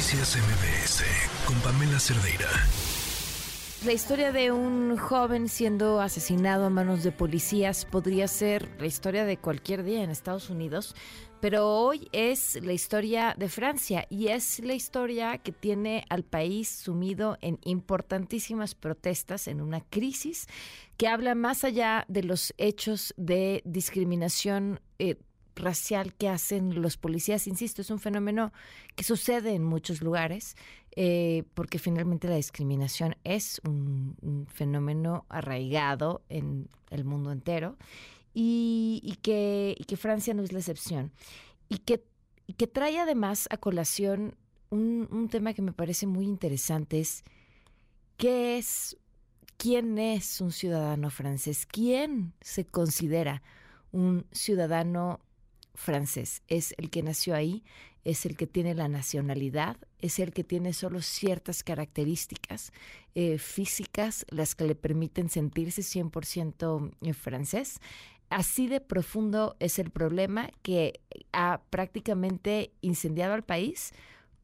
Noticias MBS con Pamela Cerdeira. La historia de un joven siendo asesinado a manos de policías podría ser la historia de cualquier día en Estados Unidos, pero hoy es la historia de Francia y es la historia que tiene al país sumido en importantísimas protestas, en una crisis que habla más allá de los hechos de discriminación. Eh, racial que hacen los policías, insisto, es un fenómeno que sucede en muchos lugares, eh, porque finalmente la discriminación es un, fenómeno arraigado en el mundo entero y, que, Francia no es la excepción. Y que, que trae además a colación un, un tema que me parece muy interesante, es qué es, quién es un ciudadano francés, quién se considera un ciudadano francés. Es el que nació ahí, es el que tiene la nacionalidad, es el que tiene solo ciertas características eh, físicas, las que le permiten sentirse 100% eh, francés. Así de profundo es el problema que ha prácticamente incendiado al país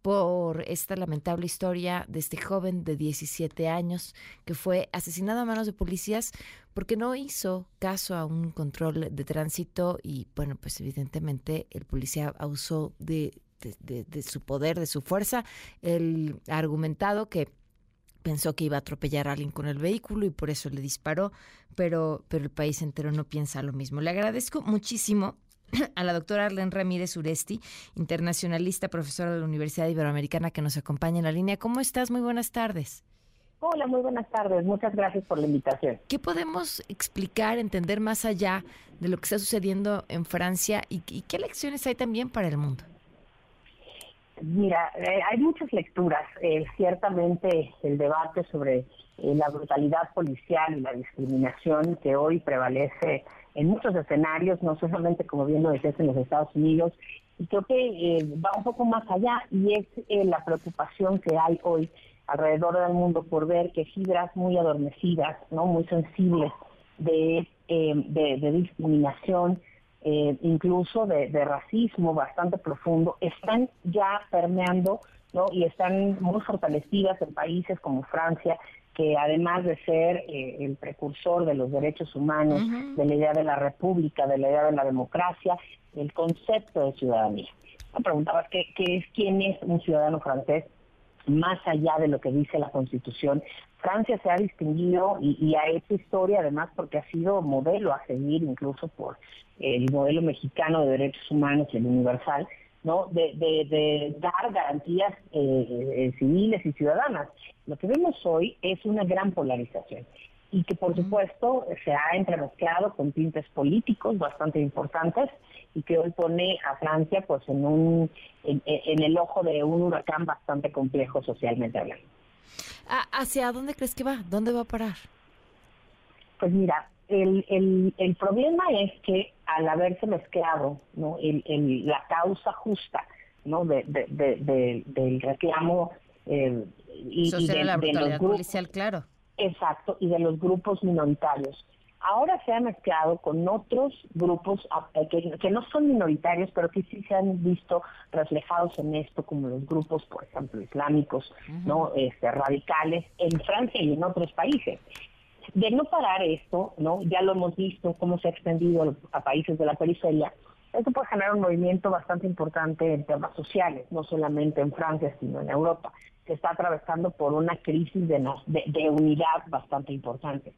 por esta lamentable historia de este joven de 17 años que fue asesinado a manos de policías porque no hizo caso a un control de tránsito y bueno, pues evidentemente el policía abusó de, de, su poder, de su fuerza. El argumentado que pensó que iba a atropellar a alguien con el vehículo y por eso le disparó, pero, pero el país entero no piensa lo mismo. Le agradezco muchísimo a la doctora Arlen Ramírez Uresti, internacionalista, profesora de la Universidad Iberoamericana, que nos acompaña en la línea. ¿Cómo estás? Muy buenas tardes. Hola, muy buenas tardes. Muchas gracias por la invitación. ¿Qué podemos explicar, entender más allá de lo que está sucediendo en Francia y, qué lecciones hay también para el mundo? Mira, eh, hay muchas lecturas. Eh, ciertamente el debate sobre eh, la brutalidad policial y la discriminación que hoy prevalece en muchos escenarios, no solamente como bien lo en los Estados Unidos, y creo que eh, va un poco más allá y es eh, la preocupación que hay hoy alrededor del mundo por ver que fibras muy adormecidas, no muy sensibles de, eh, de, discriminación, incluso de, de, racismo bastante profundo, están ya permeando ¿no? y están muy fortalecidas en países como Francia que además de ser eh, el precursor de los derechos humanos, de la idea de la república, de la idea de la democracia, el concepto de ciudadanía. Me preguntabas ¿qué, qué es, quién es un ciudadano francés más allá de lo que dice la Constitución. Francia se ha distinguido y, y, ha hecho historia además porque ha sido modelo a seguir incluso por el modelo mexicano de derechos humanos, el universal, ¿no? De, de, dar garantías eh, eh, civiles y ciudadanas. Lo que vemos hoy es una gran polarización y que por supuesto se ha entremezclado con tintes políticos bastante importantes y que hoy pone a Francia pues en un en, en el ojo de un huracán bastante complejo socialmente hablando. ¿Hacia dónde crees que va? ¿Dónde va a parar? Pues mira, el, el, el problema es que al haberse mezclado ¿no? el, la causa justa ¿no? de, de, del reclamo eh, y, de, la los policial, claro. Exacto, y de los grupos minoritarios. Ahora se ha mezclado con otros grupos eh, que, que, no son minoritarios, pero que sí se han visto reflejados en esto, como los grupos, por ejemplo, islámicos, no este, radicales, en Francia y en otros países de no parar esto, ¿no? Ya lo hemos visto cómo se ha extendido a países de la periferia. Esto puede generar un movimiento bastante importante en temas sociales, no solamente en Francia, sino en Europa, que está atravesando por una crisis de, de, unidad bastante importante.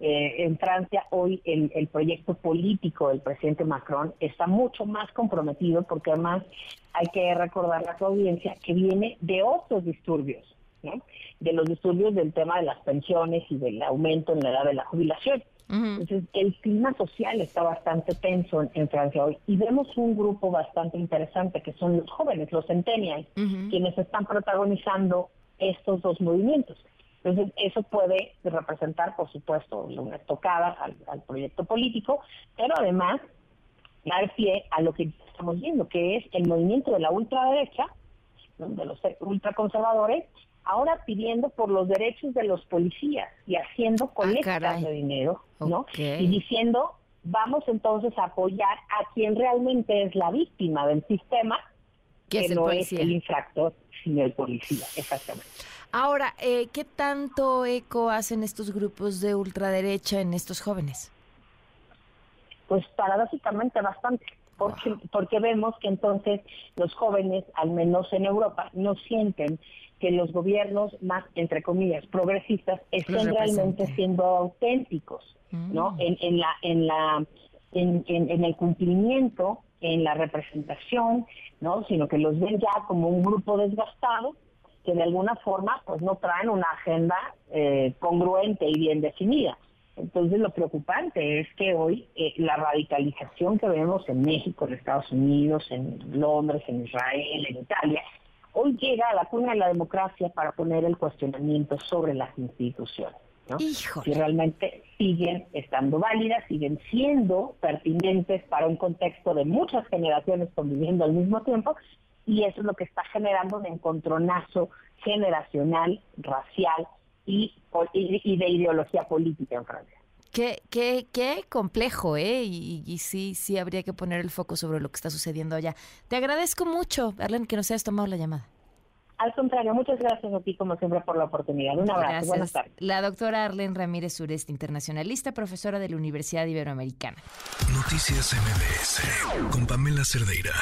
Eh, en Francia hoy el, el, proyecto político del presidente Macron está mucho más comprometido porque además hay que recordar a su audiencia que viene de otros disturbios de los disturbios del tema de las pensiones y del aumento en la edad de la jubilación. Entonces, el clima social está bastante tenso en, Francia hoy y vemos un grupo bastante interesante que son los jóvenes, los centennials, quienes están protagonizando estos dos movimientos. Entonces, eso puede representar, por supuesto, una estocada al, proyecto político, pero además dar pie a lo que estamos viendo, que es el movimiento de la ultraderecha, de los ultraconservadores, ahora pidiendo por los derechos de los policías y haciendo ah, colectas de dinero, ¿no? Y diciendo, vamos entonces a apoyar a quien realmente es la víctima del sistema, que no es el infractor, sino el policía, exactamente. Ahora, eh, ¿qué tanto eco hacen estos grupos de ultraderecha en estos jóvenes? Pues paradójicamente bastante, porque, porque vemos que entonces los jóvenes, al menos en Europa, no sienten que los gobiernos más, entre comillas, progresistas estén realmente siendo auténticos, ¿no? Mm. En, en, la, en, la, en, en, el cumplimiento, en la representación, ¿no? Sino que los ven ya como un grupo desgastado que de alguna forma pues no traen una agenda eh, congruente y bien definida. Entonces lo preocupante es que hoy eh, la radicalización que vemos en México, en Estados Unidos, en Londres, en Israel, en Italia, hoy llega a la cuna de la democracia para poner el cuestionamiento sobre las instituciones. ¿no? Si realmente siguen estando válidas, siguen siendo pertinentes para un contexto de muchas generaciones conviviendo al mismo tiempo, y eso es lo que está generando un encontronazo generacional, racial y, y, de ideología política en Francia. Qué, qué, qué complejo, ¿eh? Y, y, sí, sí habría que poner el foco sobre lo que está sucediendo allá. Te agradezco mucho, Arlen, que nos hayas tomado la llamada. Al contrario, muchas gracias a ti, como siempre, por la oportunidad. Un abrazo. Buenas tardes. La doctora Arlen Ramírez Sureste, internacionalista, profesora de la Universidad Iberoamericana. Noticias MBS con Pamela Cerdeira.